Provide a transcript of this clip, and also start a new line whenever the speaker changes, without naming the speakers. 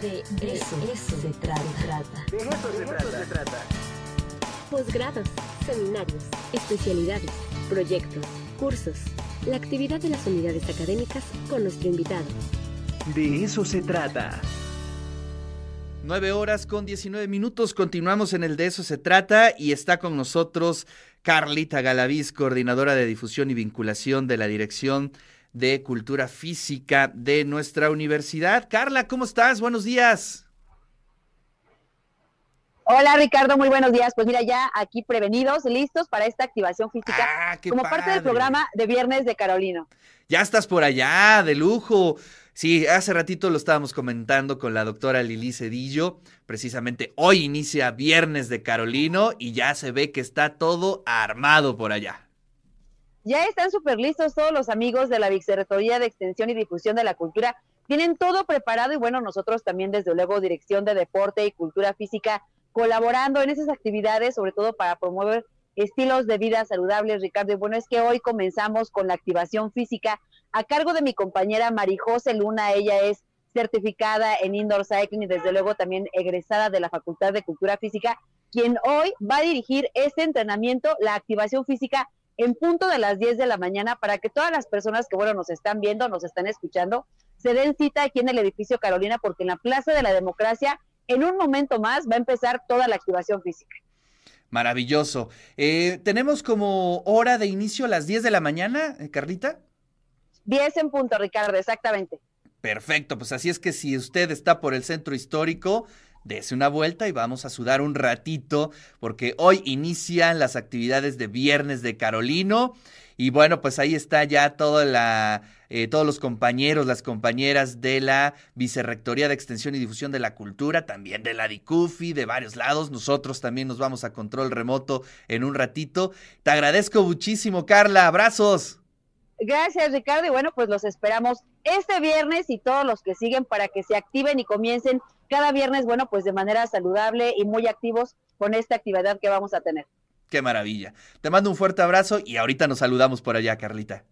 De, eso, se trata.
De eso se trata.
Posgrados, seminarios, especialidades, proyectos, cursos. La actividad de las unidades académicas con nuestro invitado.
De eso se trata.
9 horas con 19 minutos. Continuamos en el De eso se trata y está con nosotros Carlita Galaviz, coordinadora de difusión y vinculación de la Dirección de Cultura Física de nuestra universidad. Carla, ¿cómo estás? Buenos días.
Hola Ricardo, muy buenos días. Pues mira, ya aquí prevenidos, listos para esta activación física
Ah, qué
como parte del programa de Viernes de Carolino.
Ya estás por allá, de lujo. Sí, hace ratito lo estábamos comentando con la doctora Lili Cedillo. Precisamente hoy inicia Viernes de Carolino y ya se ve que está todo armado por allá.
Ya están súper listos todos los amigos de la Vicerrectoría de Extensión y Difusión de la Cultura. Tienen todo preparado y bueno, nosotros también desde luego Dirección de Deporte y Cultura Física colaborando en esas actividades, sobre todo para promover estilos de vida saludables, Ricardo. Y bueno, es que hoy comenzamos con la activación física a cargo de mi compañera Marijose Luna. Ella es certificada en indoor cycling y desde luego también egresada de la Facultad de Cultura Física, quien hoy va a dirigir este entrenamiento, la activación física en punto de las 10 de la mañana para que todas las personas que bueno nos están viendo, nos están escuchando, se den cita aquí en el edificio Carolina porque en la Plaza de la Democracia en un momento más va a empezar toda la activación física.
Maravilloso. Eh, Tenemos como hora de inicio a las 10 de la mañana, eh, Carlita.
10 en punto, Ricardo, exactamente.
Perfecto, pues así es que si usted está por el centro histórico, dese una vuelta y vamos a sudar un ratito, porque hoy inician las actividades de Viernes de Carolino. Y bueno, pues ahí está ya toda la, eh, todos los compañeros, las compañeras de la Vicerrectoría de Extensión y Difusión de la Cultura, también de la DICUFI, de varios lados. Nosotros también nos vamos a control remoto en un ratito. Te agradezco muchísimo, Carla. Abrazos.
Gracias, Ricardo. Y bueno, pues los esperamos este viernes y todos los que siguen para que se activen y comiencen cada viernes, bueno, pues de manera saludable y muy activos con esta actividad que vamos a tener.
Qué maravilla. Te mando un fuerte abrazo y ahorita nos saludamos por allá, Carlita.